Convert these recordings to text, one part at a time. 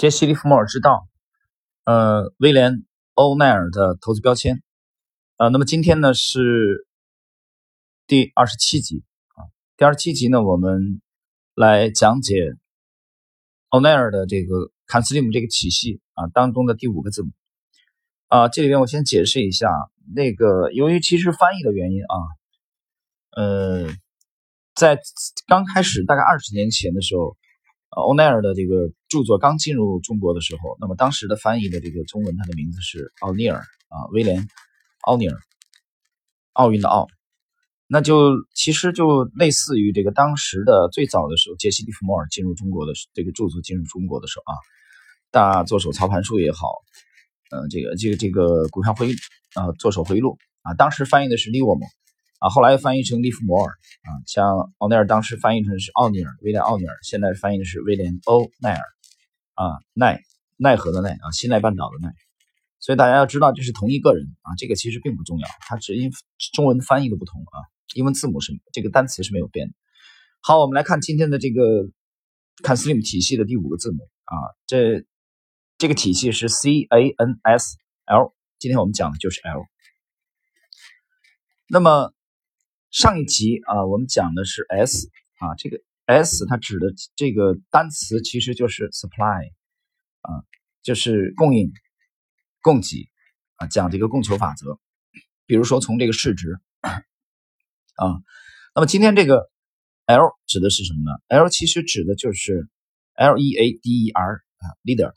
杰西·利弗莫尔之道，呃，威廉·欧奈尔的投资标签，呃，那么今天呢是第二十七集啊，第二十七集呢，我们来讲解欧奈尔的这个坎斯利姆这个体系啊当中的第五个字母啊，这里边我先解释一下，那个由于其实翻译的原因啊，呃，在刚开始大概二十年前的时候。呃，欧奈尔的这个著作刚进入中国的时候，那么当时的翻译的这个中文，它的名字是奥尼尔啊，威廉·奥尼尔，奥运的奥，那就其实就类似于这个当时的最早的时候，杰西·利弗莫尔进入中国的这个著作进入中国的时候啊，大做手操盘术也好，嗯，这个这个这个股票回啊做手回路啊，当时翻译的是利沃姆。啊，后来翻译成利弗摩尔啊，像奥尼尔当时翻译成是奥尼尔，威廉奥尼尔，现在翻译的是威廉欧奈尔啊，奈奈何的奈啊，西奈半岛的奈，所以大家要知道这是同一个人啊，这个其实并不重要，它只因中文翻译的不同啊，英文字母是这个单词是没有变的。好，我们来看今天的这个看 Slim 体系的第五个字母啊，这这个体系是 C A N S L，今天我们讲的就是 L，那么。上一集啊，我们讲的是 S 啊，这个 S 它指的这个单词其实就是 supply 啊，就是供应、供给啊，讲这个供求法则。比如说从这个市值啊，那么今天这个 L 指的是什么呢？L 其实指的就是 L E A D E R 啊，leader，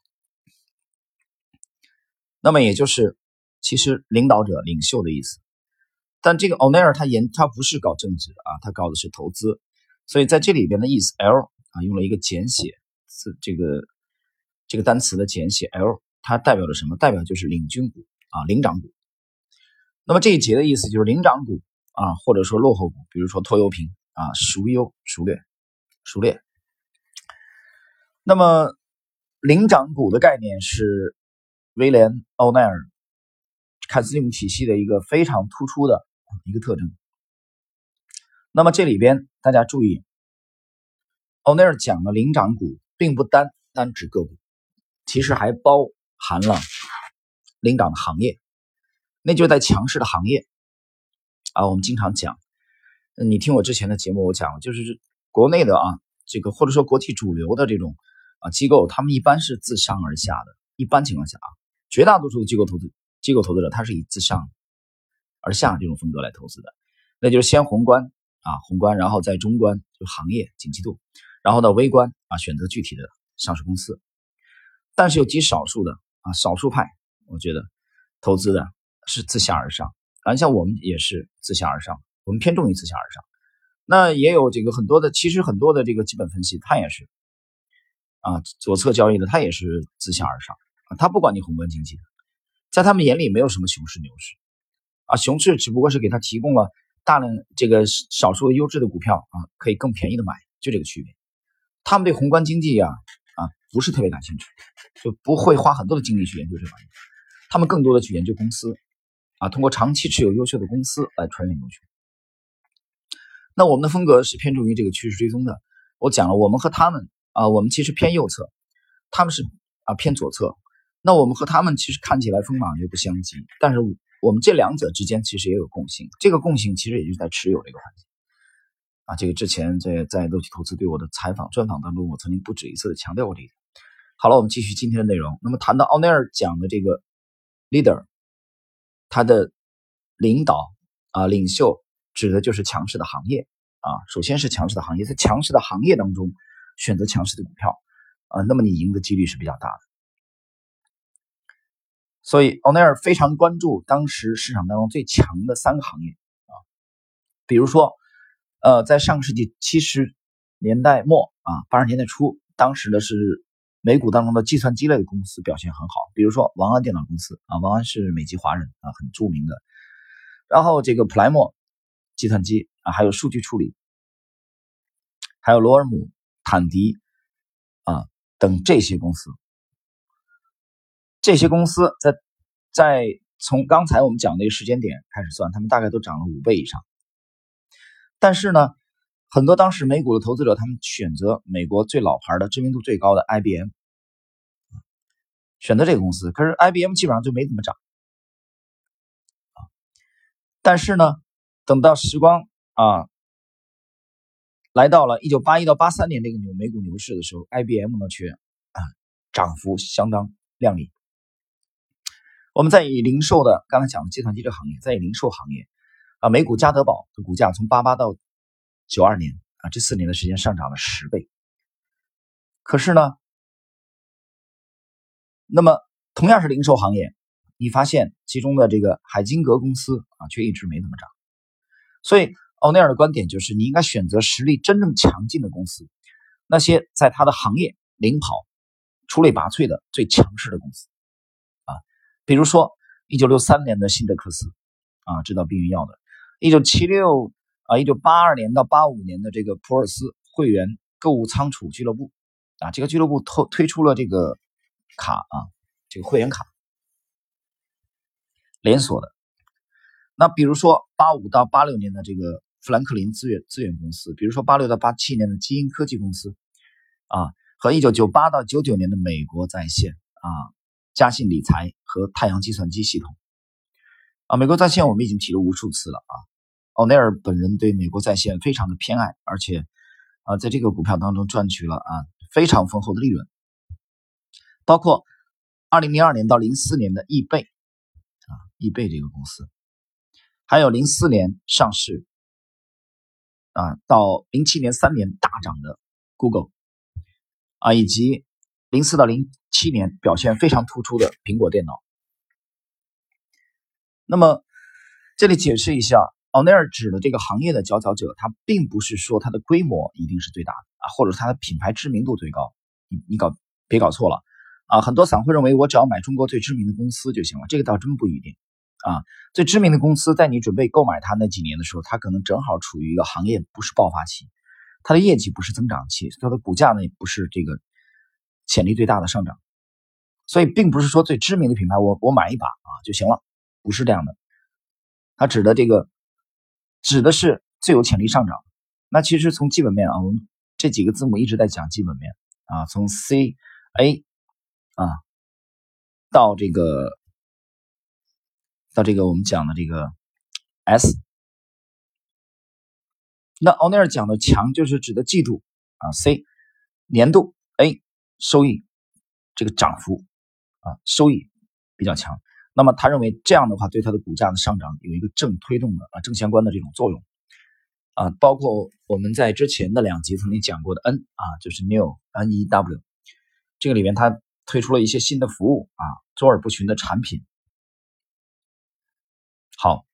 那么也就是其实领导者、领袖的意思。但这个欧奈尔他研他不是搞政治的啊，他搞的是投资，所以在这里边的意思 L 啊用了一个简写是这个这个单词的简写 L，它代表了什么？代表就是领军股啊，领涨股。那么这一节的意思就是领涨股啊，或者说落后股，比如说拖油瓶啊，孰优孰劣，孰劣。那么领涨股的概念是威廉欧奈尔凯斯利姆体系的一个非常突出的。一个特征。那么这里边大家注意，欧奈尔讲的领涨股并不单单指个股，其实还包含了领涨的行业，那就在强势的行业啊。我们经常讲，你听我之前的节目，我讲就是国内的啊，这个或者说国际主流的这种啊机构，他们一般是自上而下的。一般情况下啊，绝大多数的机构投资机构投资者，他是以自上。而下这种风格来投资的，那就是先宏观啊，宏观，然后再中观，就行业景气度，然后呢微观啊，选择具体的上市公司。但是有极少数的啊，少数派，我觉得投资的是自下而上，啊，像我们也是自下而上，我们偏重于自下而上。那也有这个很多的，其实很多的这个基本分析，它也是啊，左侧交易的，它也是自下而上啊，它不管你宏观经济的，在他们眼里没有什么熊市牛市。啊，熊市只不过是给他提供了大量这个少数的优质的股票啊，可以更便宜的买，就这个区别。他们对宏观经济呀啊不是特别感兴趣，就不会花很多的精力去研究这玩意。他们更多的去研究公司啊，通过长期持有优秀的公司来穿越牛熊。那我们的风格是偏重于这个趋势追踪的。我讲了，我们和他们啊，我们其实偏右侧，他们是啊偏左侧。那我们和他们其实看起来锋芒又不相及，但是。我们这两者之间其实也有共性，这个共性其实也就是在持有这个环节啊。这个之前在在乐趣投资对我的采访专访当中，我曾经不止一次的强调过这一点。好了，我们继续今天的内容。那么谈到奥内尔讲的这个 leader，他的领导啊领袖指的就是强势的行业啊。首先是强势的行业，在强势的行业当中选择强势的股票啊，那么你赢的几率是比较大的。所以，欧奈尔非常关注当时市场当中最强的三个行业啊，比如说，呃，在上世纪七十年代末啊，八十年代初，当时的是美股当中的计算机类的公司表现很好，比如说王安电脑公司啊，王安是美籍华人啊，很著名的。然后这个普莱默计算机啊，还有数据处理，还有罗尔姆、坦迪啊等这些公司。这些公司在在从刚才我们讲那个时间点开始算，他们大概都涨了五倍以上。但是呢，很多当时美股的投资者，他们选择美国最老牌的、知名度最高的 IBM。选择这个公司。可是 IBM 基本上就没怎么涨。但是呢，等到时光啊来到了一九八一到八三年这个牛美股牛市的时候，IBM 呢却啊涨幅相当亮丽。我们在以零售的刚才讲的计算机这个行业，在以零售行业啊，美股加德堡的股价从八八到九二年啊这四年的时间上涨了十倍。可是呢？那么，同样是零售行业，你发现其中的这个海金格公司啊，却一直没怎么涨。所以，奥内尔的观点就是，你应该选择实力真正强劲的公司，那些在他的行业领跑、出类拔萃的最强势的公司。比如说，一九六三年的辛德克斯啊，制造避孕药的；一九七六啊，一九八二年到八五年的这个普尔斯会员购物仓储俱乐部啊，这个俱乐部推推出了这个。卡啊，这个会员卡连锁的。那比如说八五到八六年的这个富兰克林资源资源公司，比如说八六到八七年的基因科技公司啊，和一九九八到九九年的美国在线啊、嘉信理财和太阳计算机系统啊，美国在线我们已经提了无数次了啊。奥内尔本人对美国在线非常的偏爱，而且啊，在这个股票当中赚取了啊非常丰厚的利润。包括二零零二年到零四年的易贝啊，易贝这个公司，还有零四年上市啊，到零七年三年大涨的 Google 啊，以及零四到零七年表现非常突出的苹果电脑。那么这里解释一下，奥内尔指的这个行业的佼佼者，他并不是说它的规模一定是最大的啊，或者它的品牌知名度最高。你你搞别搞错了。啊，很多散户认为我只要买中国最知名的公司就行了，这个倒真不一定。啊，最知名的公司在你准备购买它那几年的时候，它可能正好处于一个行业不是爆发期，它的业绩不是增长期，它的股价呢也不是这个潜力最大的上涨，所以并不是说最知名的品牌我我买一把啊就行了，不是这样的。它指的这个指的是最有潜力上涨。那其实从基本面啊，我们这几个字母一直在讲基本面啊，从 C A。啊，到这个，到这个我们讲的这个 S，那奥尼尔讲的强就是指的季度啊，C 年度收益这个涨幅啊收益比较强，那么他认为这样的话对它的股价的上涨有一个正推动的啊正相关的这种作用啊，包括我们在之前的两集曾经讲过的 N 啊，就是 New N E W 这个里面它。推出了一些新的服务啊，周而不群的产品。好，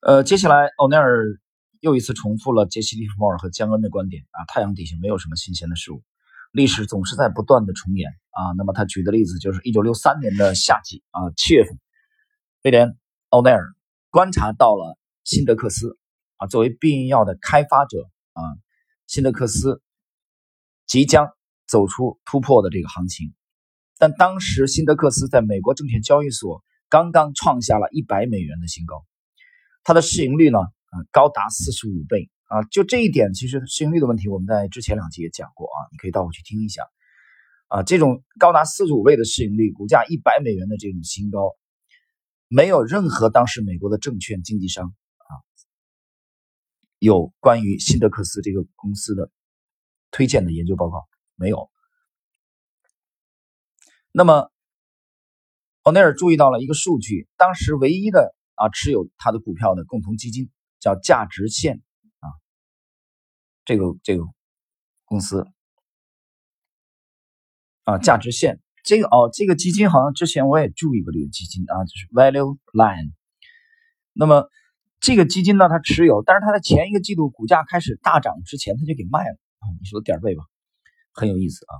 呃，接下来欧奈尔又一次重复了杰西·利弗莫尔和江恩的观点啊，太阳底下没有什么新鲜的事物，历史总是在不断的重演啊。那么他举的例子就是一九六三年的夏季啊，七月份，威廉·奥奈尔观察到了辛德克斯啊，作为避孕药的开发者啊，辛德克斯即将。走出突破的这个行情，但当时辛德克斯在美国证券交易所刚刚创下了一百美元的新高，它的市盈率呢，啊，高达四十五倍啊！就这一点，其实市盈率的问题，我们在之前两集也讲过啊，你可以倒回去听一下啊。这种高达四十五倍的市盈率，股价一百美元的这种新高，没有任何当时美国的证券经纪商啊有关于辛德克斯这个公司的推荐的研究报告。没有。那么，奥内尔注意到了一个数据，当时唯一的啊持有他的股票的共同基金叫价值线，这个这个公司啊，价值线这个哦，这个基金好像之前我也注意过这个基金啊，就是 Value Line。那么这个基金呢，它持有，但是它在前一个季度股价开始大涨之前，它就给卖了啊，你说点儿背吧。很有意思啊，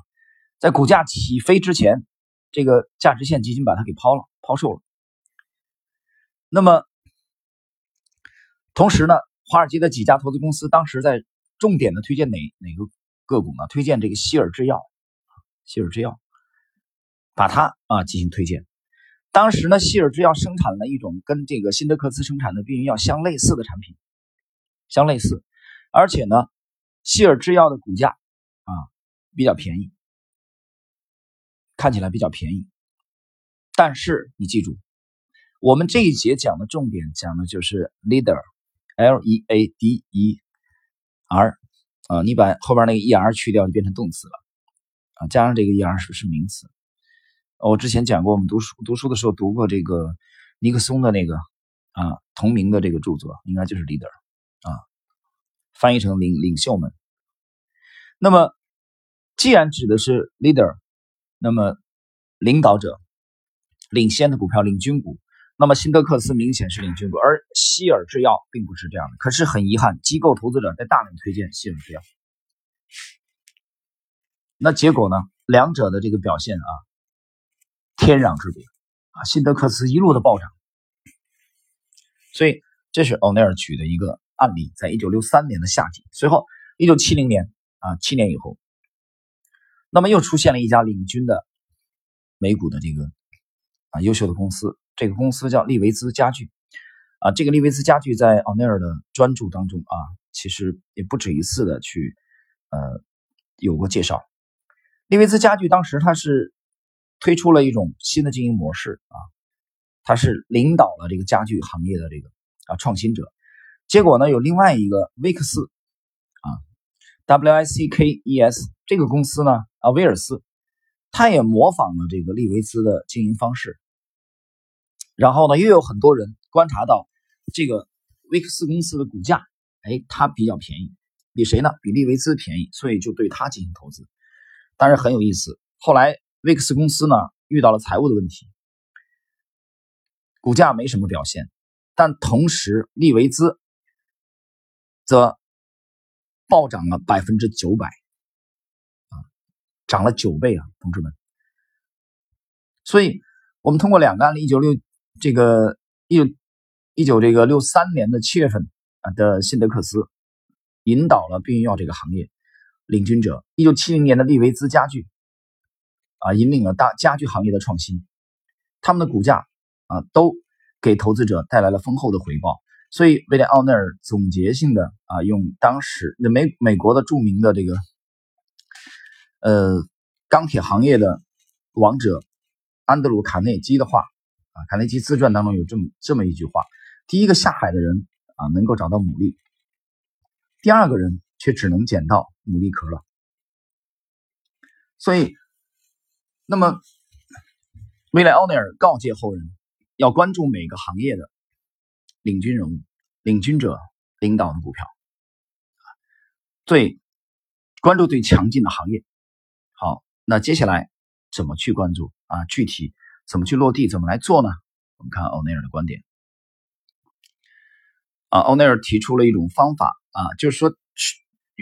在股价起飞之前，这个价值线基金把它给抛了，抛售了。那么，同时呢，华尔街的几家投资公司当时在重点的推荐哪哪个个股呢？推荐这个希尔制药，希尔制药，把它啊进行推荐。当时呢，希尔制药生产了一种跟这个辛德克斯生产的避孕药相类似的产品，相类似，而且呢，希尔制药的股价啊。比较便宜，看起来比较便宜。但是你记住，我们这一节讲的重点讲的就是 leader，L E A D E R 啊，你把后边那个 E R 去掉就变成动词了啊，加上这个 E R 是不是名词？我之前讲过，我们读书读书的时候读过这个尼克松的那个啊同名的这个著作，应该就是 leader 啊，翻译成领领袖们。那么既然指的是 leader，那么领导者。领先的股票，领军股。那么辛德克斯明显是领军股，而希尔制药并不是这样的。可是很遗憾，机构投资者在大量推荐希尔制药。那结果呢？两者的这个表现啊，天壤之别啊！辛德克斯一路的暴涨。所以这是欧奈尔举的一个案例，在一九六三年的夏季。随后一九七零年啊，七年以后，那么又出现了一家领军的美股的这个。啊，优秀的公司，这个公司叫利维兹家具，啊，这个利维兹家具在奥尼尔的专著当中啊，其实也不止一次的去，呃，有过介绍。利维兹家具当时它是推出了一种新的经营模式啊，它是领导了这个家具行业的这个啊创新者。结果呢，有另外一个威克斯啊，W I C K E S 这个公司呢，啊，威尔斯。他也模仿了这个利维兹的经营方式，然后呢，又有很多人观察到这个威克斯公司的股价，哎，它比较便宜，比谁呢？比利维兹便宜，所以就对它进行投资。但是很有意思，后来威克斯公司呢遇到了财务的问题，股价没什么表现，但同时利维兹则暴涨了百分之九百。啊涨了九倍啊，同志们！所以，我们通过两个案例，一九六这个一一九这个六三年的七月份啊的辛德克斯，引导了避孕药这个行业领军者；一九七零年的利维兹家具啊，引领了大家具行业的创新。他们的股价啊，都给投资者带来了丰厚的回报。所以，威廉奥内尔总结性的啊，用当时美美国的著名的这个。呃，钢铁行业的王者安德鲁·卡内基的话啊，卡内基自传当中有这么这么一句话：第一个下海的人啊，能够找到牡蛎；第二个人却只能捡到牡蛎壳了。所以，那么威廉·奥尼尔告诫后人，要关注每个行业的领军人物、领军者领导的股票，最关注最强劲的行业。好，那接下来怎么去关注啊？具体怎么去落地？怎么来做呢？我们看欧内尔的观点啊。欧内尔提出了一种方法啊，就是说，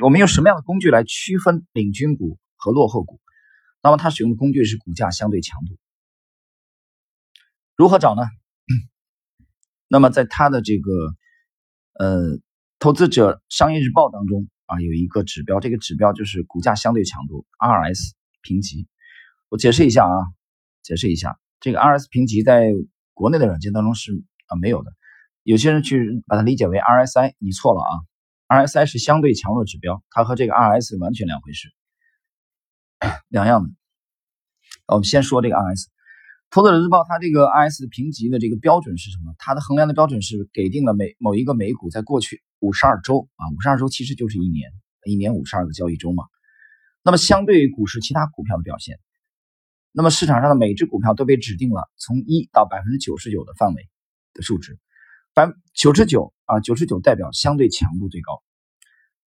我们用什么样的工具来区分领军股和落后股？那么他使用的工具是股价相对强度。如何找呢？那么在他的这个呃《投资者商业日报》当中。啊，有一个指标，这个指标就是股价相对强度 RS 评级。我解释一下啊，解释一下，这个 RS 评级在国内的软件当中是啊没有的。有些人去把它理解为 RSI，你错了啊，RSI 是相对强弱指标，它和这个 RS 完全两回事，两样的。我们先说这个 RS。投资者日报它这个 RS 评级的这个标准是什么？它的衡量的标准是给定了每某一个美股在过去五十二周啊，五十二周其实就是一年，一年五十二个交易周嘛。那么相对于股市其他股票的表现，那么市场上的每只股票都被指定了从一到百分之九十九的范围的数值，百九十九啊，九十九代表相对强度最高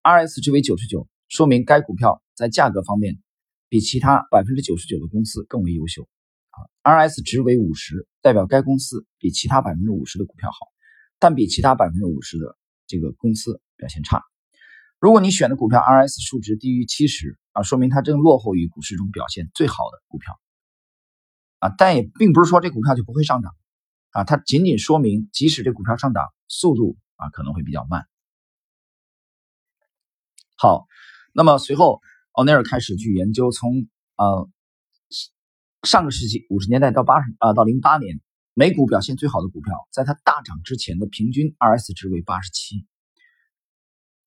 ，RS 值为九十九，说明该股票在价格方面比其他百分之九十九的公司更为优秀。RS 值为五十，代表该公司比其他百分之五十的股票好，但比其他百分之五十的这个公司表现差。如果你选的股票 RS 数值低于七十啊，说明它正落后于股市中表现最好的股票啊，但也并不是说这股票就不会上涨啊，它仅仅说明即使这股票上涨速度啊可能会比较慢。好，那么随后奥尼尔开始去研究从呃。上个世纪五十年代到八十啊到零八年，美股表现最好的股票，在它大涨之前的平均 RS 值为八十七，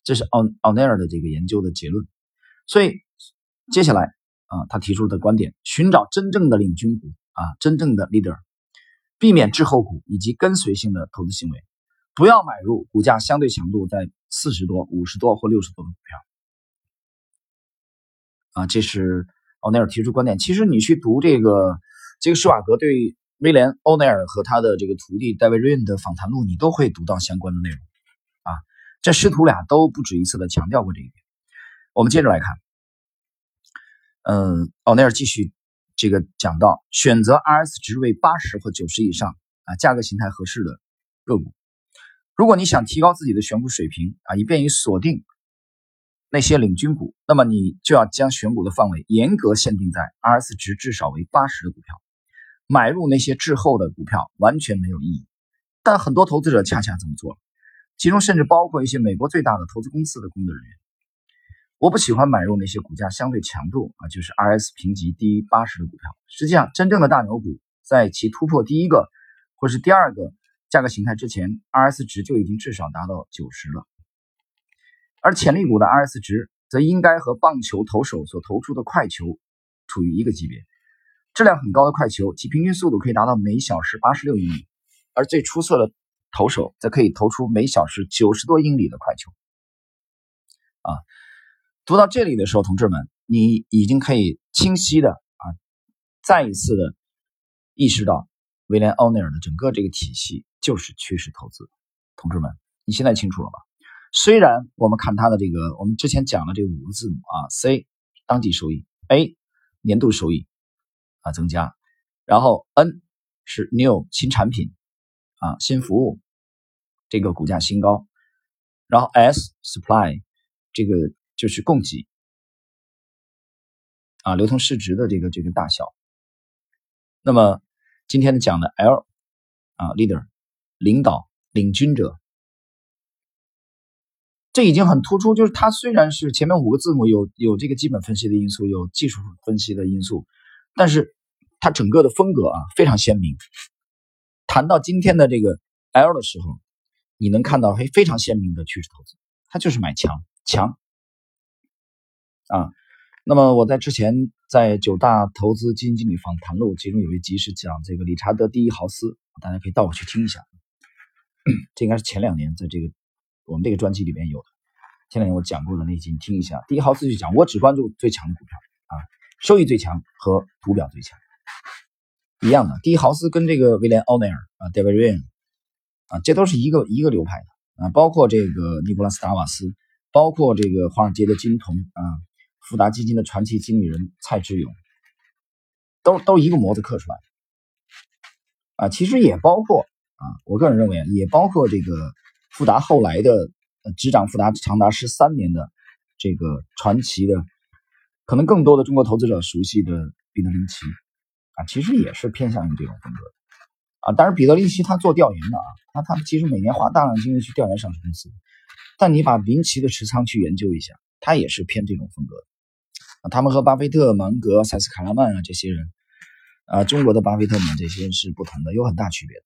这是奥奥内尔的这个研究的结论。所以接下来啊，他提出的观点：寻找真正的领军股啊，真正的 leader，避免滞后股以及跟随性的投资行为，不要买入股价相对强度在四十多、五十多或六十多的股票。啊，这是奥内尔提出观点。其实你去读这个这个施瓦格对威廉·欧内尔和他的这个徒弟戴维·瑞恩的访谈录，你都会读到相关的内容。啊，这师徒俩都不止一次的强调过这一点。我们接着来看。嗯，奥内尔继续这个讲到，选择 RS 值为八十或九十以上啊，价格形态合适的个股。如果你想提高自己的选股水平啊，以便于锁定那些领军股，那么你就要将选股的范围严格限定在 RS 值至少为八十的股票。买入那些滞后的股票完全没有意义。但很多投资者恰恰这么做了，其中甚至包括一些美国最大的投资公司的工作人员。我不喜欢买入那些股价相对强度啊，就是 RS 评级低于八十的股票。实际上，真正的大牛股在其突破第一个或是第二个价格形态之前，RS 值就已经至少达到九十了。而潜力股的 RS 值则应该和棒球投手所投出的快球处于一个级别。质量很高的快球，其平均速度可以达到每小时八十六英里，而最出色的投手则可以投出每小时九十多英里的快球。啊。读到这里的时候，同志们，你已经可以清晰的啊，再一次的意识到威廉·奥内尔的整个这个体系就是趋势投资。同志们，你现在清楚了吧？虽然我们看他的这个，我们之前讲了这五个字母啊，C 当季收益，A 年度收益啊增加，然后 N 是 new 新产品啊新服务，这个股价新高，然后 S supply 这个。就是供给啊，流通市值的这个这个大小。那么今天的讲的 L 啊，leader 领导领军者，这已经很突出。就是它虽然是前面五个字母有有这个基本分析的因素，有技术分析的因素，但是它整个的风格啊非常鲜明。谈到今天的这个 L 的时候，你能看到非非常鲜明的趋势投资，它就是买强强。啊，那么我在之前在九大投资基金经理访谈录，其中有一集是讲这个理查德第一豪斯，大家可以倒回去听一下。这应该是前两年在这个我们这个专辑里边有的，前两年我讲过的那集，你听一下。第一豪斯就讲，我只关注最强的股票啊，收益最强和图表最强一样的。第一豪斯跟这个威廉奥内尔啊，David Ryan 啊，这都是一个一个流派的啊，包括这个尼古拉斯达瓦斯，包括这个华尔街的金童啊。富达基金的传奇经理人蔡志勇，都都一个模子刻出来啊，其实也包括啊，我个人认为啊，也包括这个富达后来的执掌富达长达十三年的这个传奇的，可能更多的中国投资者熟悉的彼得林奇啊，其实也是偏向于这种风格的啊。当然，彼得林奇他做调研的啊，他他其实每年花大量精力去调研上市公司，但你把林奇的持仓去研究一下，他也是偏这种风格的。他们和巴菲特、芒格、塞斯·卡拉曼啊这些人，啊，中国的巴菲特们这些是不同的，有很大区别的。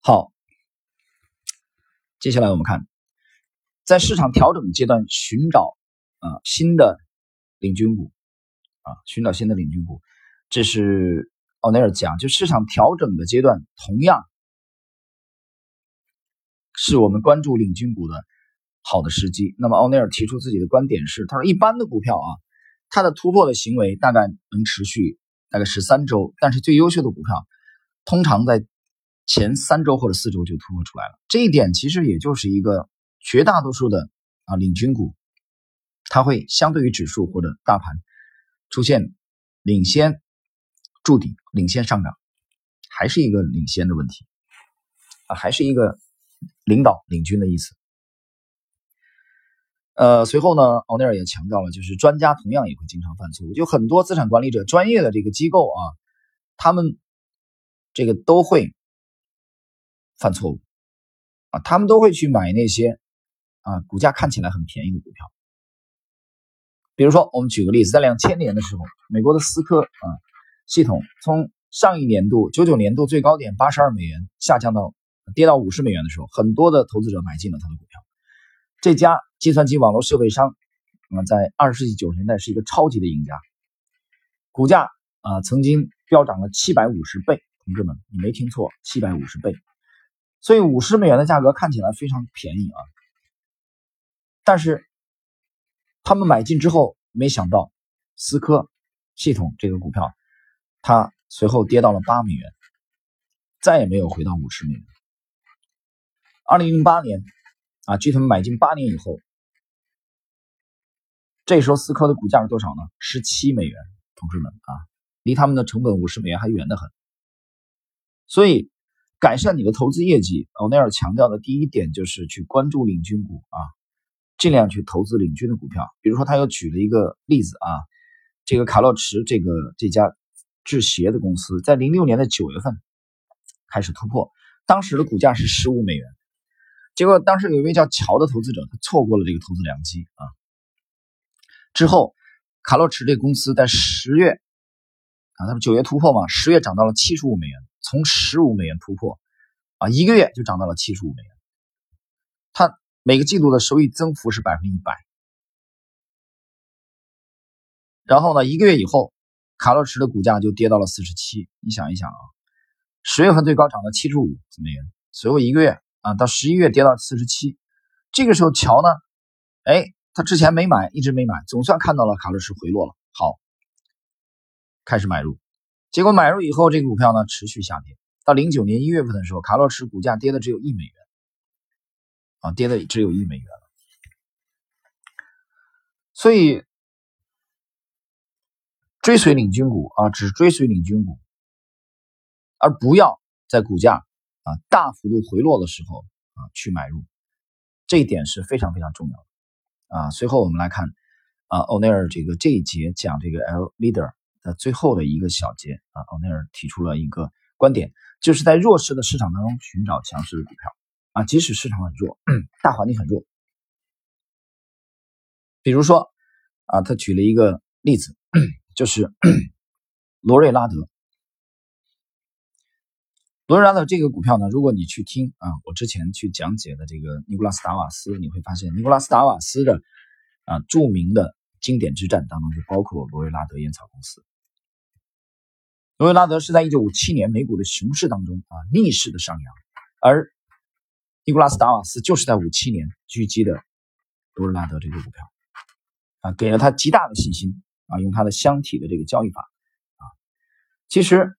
好，接下来我们看，在市场调整阶段寻找啊新的领军股啊，寻找新的领军股，这是奥内尔讲，就市场调整的阶段，同样是我们关注领军股的。好的时机。那么奥尼尔提出自己的观点是，他说一般的股票啊，它的突破的行为大概能持续大概十三周，但是最优秀的股票通常在前三周或者四周就突破出来了。这一点其实也就是一个绝大多数的啊领军股，它会相对于指数或者大盘出现领先筑底、领先上涨，还是一个领先的问题啊，还是一个领导领军的意思。呃，随后呢，奥尼尔也强调了，就是专家同样也会经常犯错误，就很多资产管理者、专业的这个机构啊，他们这个都会犯错误啊，他们都会去买那些啊股价看起来很便宜的股票。比如说，我们举个例子，在两千年的时候，美国的思科啊系统从上一年度九九年度最高点八十二美元下降到跌到五十美元的时候，很多的投资者买进了他的股票。这家计算机网络设备商啊在二十世纪九十年代是一个超级的赢家，股价啊曾经飙涨了七百五十倍，同志们，你没听错，七百五十倍。所以五十美元的价格看起来非常便宜啊，但是他们买进之后，没想到思科系统这个股票，它随后跌到了八美元，再也没有回到五十美元。二零零八年啊，距他们买进八年以后，这时候思科的股价是多少呢？十七美元，同志们啊，离他们的成本五十美元还远得很。所以。改善你的投资业绩，欧内尔强调的第一点就是去关注领军股啊，尽量去投资领军的股票。比如说，他又举了一个例子啊，这个卡洛驰这个这家制鞋的公司在零六年的九月份开始突破，当时的股价是十五美元，结果当时有一位叫乔的投资者，他错过了这个投资良机啊。之后，卡洛驰这公司在十月啊，他不九月突破嘛，十月涨到了七十五美元。从十五美元突破，啊，一个月就涨到了七十五美元。它每个季度的收益增幅是百分之一百。然后呢，一个月以后，卡洛驰的股价就跌到了四十七。你想一想啊，十月份最高涨到七十五美元，随后一个月啊，到十一月跌到四十七。这个时候，乔呢，哎，他之前没买，一直没买，总算看到了卡洛驰回落了，好，开始买入。结果买入以后，这个股票呢持续下跌。到零九年一月份的时候，卡洛驰股价跌的只有一美元，啊，跌的只有一美元了。所以追随领军股啊，只追随领军股，而不要在股价啊大幅度回落的时候啊去买入，这一点是非常非常重要的啊。随后我们来看啊，欧内尔这个这一节讲这个 L leader。的最后的一个小节啊，奥内尔提出了一个观点，就是在弱势的市场当中寻找强势的股票啊，即使市场很弱，大环境很弱。比如说啊，他举了一个例子，就是罗瑞拉德。罗瑞拉德这个股票呢，如果你去听啊，我之前去讲解的这个尼古拉斯达瓦斯，你会发现尼古拉斯达瓦斯的啊著名的经典之战当中就包括罗瑞拉德烟草公司。罗威拉德是在一九五七年美股的熊市当中啊逆势的上扬，而尼古拉斯达瓦斯就是在五七年狙击的罗威拉德这个股票啊，给了他极大的信心啊，用他的箱体的这个交易法。啊，其实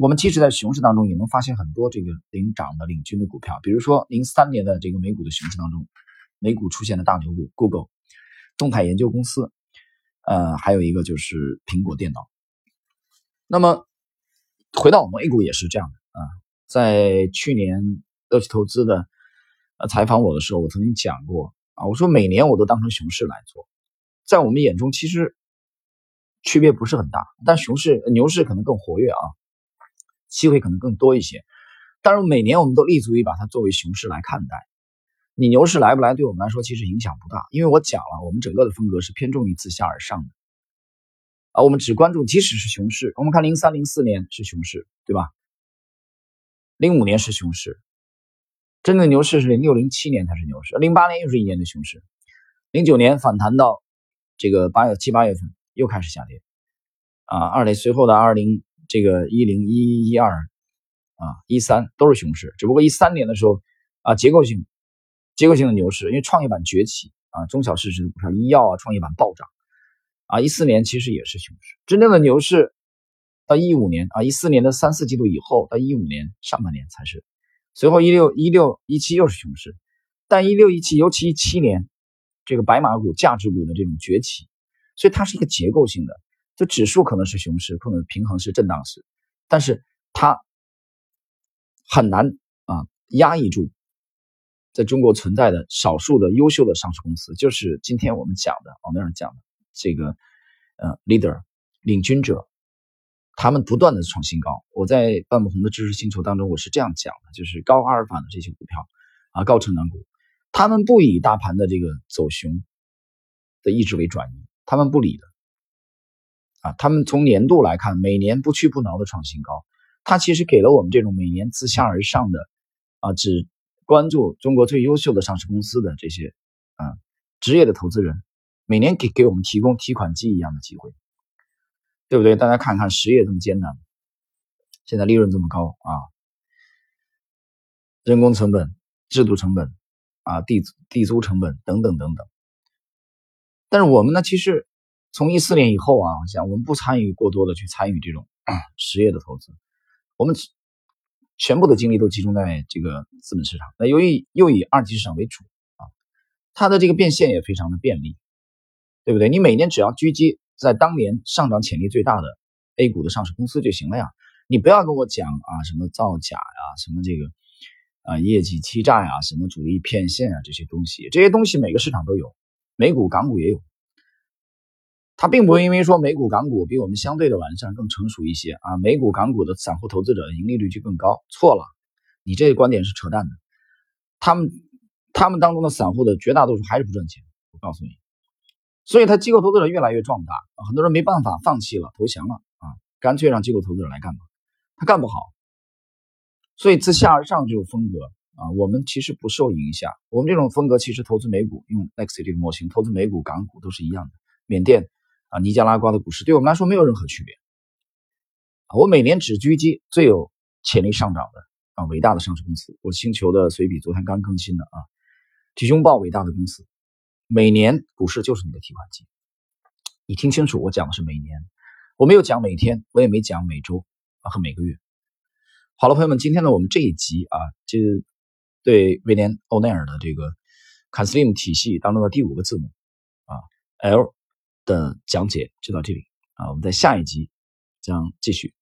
我们即使在熊市当中也能发现很多这个领涨的领军的股票，比如说零三年的这个美股的熊市当中，美股出现的大牛股 Google、动态研究公司，呃，还有一个就是苹果电脑，那么。回到我们 A 股也是这样的啊，在去年乐奇投资的呃采访我的时候，我曾经讲过啊，我说每年我都当成熊市来做，在我们眼中其实区别不是很大，但熊市牛市可能更活跃啊，机会可能更多一些。但是每年我们都立足于把它作为熊市来看待，你牛市来不来对我们来说其实影响不大，因为我讲了，我们整个的风格是偏重于自下而上的。啊，我们只关注，即使是熊市，我们看零三零四年是熊市，对吧？零五年是熊市，真正牛市是零六零七年才是牛市，零八年又是一年的熊市，零九年反弹到这个八月七八月份又开始下跌，啊，二零随后的二零这个一零一一二啊一三都是熊市，只不过一三年的时候啊结构性结构性的牛市，因为创业板崛起啊，中小市值的股票医药啊创业板暴涨。啊，一四年其实也是熊市，真正的牛市到一五年啊，一四年的三四季度以后到一五年上半年才是，随后一六一六一七又是熊市，但一六一七尤其一七年这个白马股价值股的这种崛起，所以它是一个结构性的，就指数可能是熊市，可能平衡是震荡市，但是它很难啊压抑住在中国存在的少数的优秀的上市公司，就是今天我们讲的往那儿讲的。这个呃，leader 领军者，他们不断的创新高。我在半不红的知识星球当中，我是这样讲的：，就是高阿尔法的这些股票啊，高成长股，他们不以大盘的这个走熊的意志为转移，他们不理的啊。他们从年度来看，每年不屈不挠的创新高，它其实给了我们这种每年自下而上的啊，只关注中国最优秀的上市公司的这些啊职业的投资人。每年给给我们提供提款机一样的机会，对不对？大家看看实业这么艰难，现在利润这么高啊，人工成本、制度成本啊、地地租成本等等等等。但是我们呢，其实从一四年以后啊，我想我们不参与过多的去参与这种 实业的投资，我们全部的精力都集中在这个资本市场。那由于又以二级市场为主啊，它的这个变现也非常的便利，对不对？你每年只要狙击在当年上涨潜力最大的 A 股的上市公司就行了呀。你不要跟我讲啊什么造假呀，什么这个啊业绩欺诈呀，什么主力骗线啊这些东西，这些东西每个市场都有。美股、港股也有，它并不会因为说美股、港股比我们相对的完善、更成熟一些啊，美股、港股的散户投资者盈利率就更高。错了，你这个观点是扯淡的。他们他们当中的散户的绝大多数还是不赚钱，我告诉你。所以，他机构投资者越来越壮大，很多人没办法放弃了、投降了啊，干脆让机构投资者来干吧。他干不好，所以自下而上这种风格。啊，我们其实不受影响。我们这种风格其实投资美股用 Nexi 这个模型，投资美股、港股都是一样的。缅甸啊、尼加拉瓜的股市对我们来说没有任何区别。我每年只狙击最有潜力上涨的啊伟大的上市公司。我星球的随笔昨天刚更新的啊，体胸报伟大的公司，每年股市就是你的提款机。你听清楚，我讲的是每年，我没有讲每天，我也没讲每周啊和每个月。好了，朋友们，今天呢，我们这一集啊，就。对威廉·欧奈尔的这个 CASLIM 体系当中的第五个字母啊 L 的讲解就到这里啊，我们在下一集将继续。